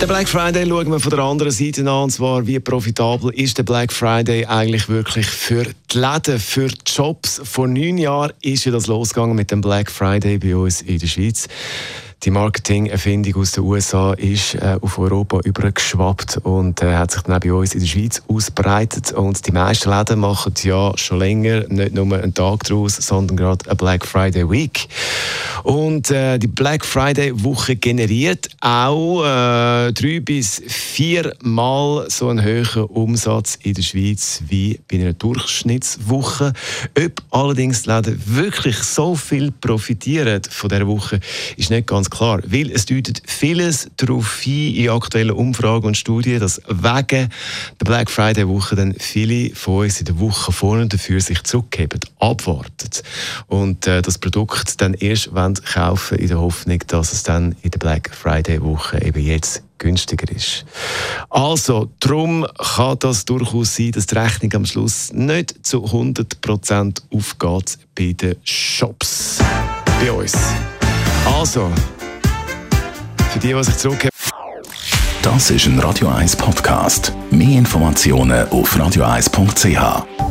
der Black Friday schauen wir von der anderen Seite an, und zwar wie profitabel ist der Black Friday eigentlich wirklich für die Läden, für die Jobs. Vor neun Jahren ist ja das losgegangen mit dem Black Friday bei uns in der Schweiz. Die Marketing-Erfindung aus den USA ist äh, auf Europa übergeschwappt und äh, hat sich dann auch bei uns in der Schweiz ausbreitet. Und die meisten Läden machen ja schon länger nicht nur einen Tag daraus, sondern gerade eine Black Friday Week. Und äh, die Black Friday Woche generiert auch äh, drei bis vier Mal so einen höheren Umsatz in der Schweiz wie bei einer Durchschnittswoche. Ob allerdings die Läden wirklich so viel profitieren von dieser Woche, ist nicht ganz klar, weil es deutet vieles darauf hin in aktuellen Umfragen und Studien, dass wegen der Black Friday Woche dann viele von uns in der Woche vorne dafür sich zurückgeben, abwarten und äh, das Produkt dann erst kaufen in der Hoffnung, dass es dann in der Black Friday Woche eben jetzt günstiger ist. Also, darum kann das durchaus sein, dass die Rechnung am Schluss nicht zu 100% aufgeht bei den Shops. Bei uns. Also, für die, die sich zurückgeben. Das ist ein Radio 1 Podcast. Mehr Informationen auf radio1.ch.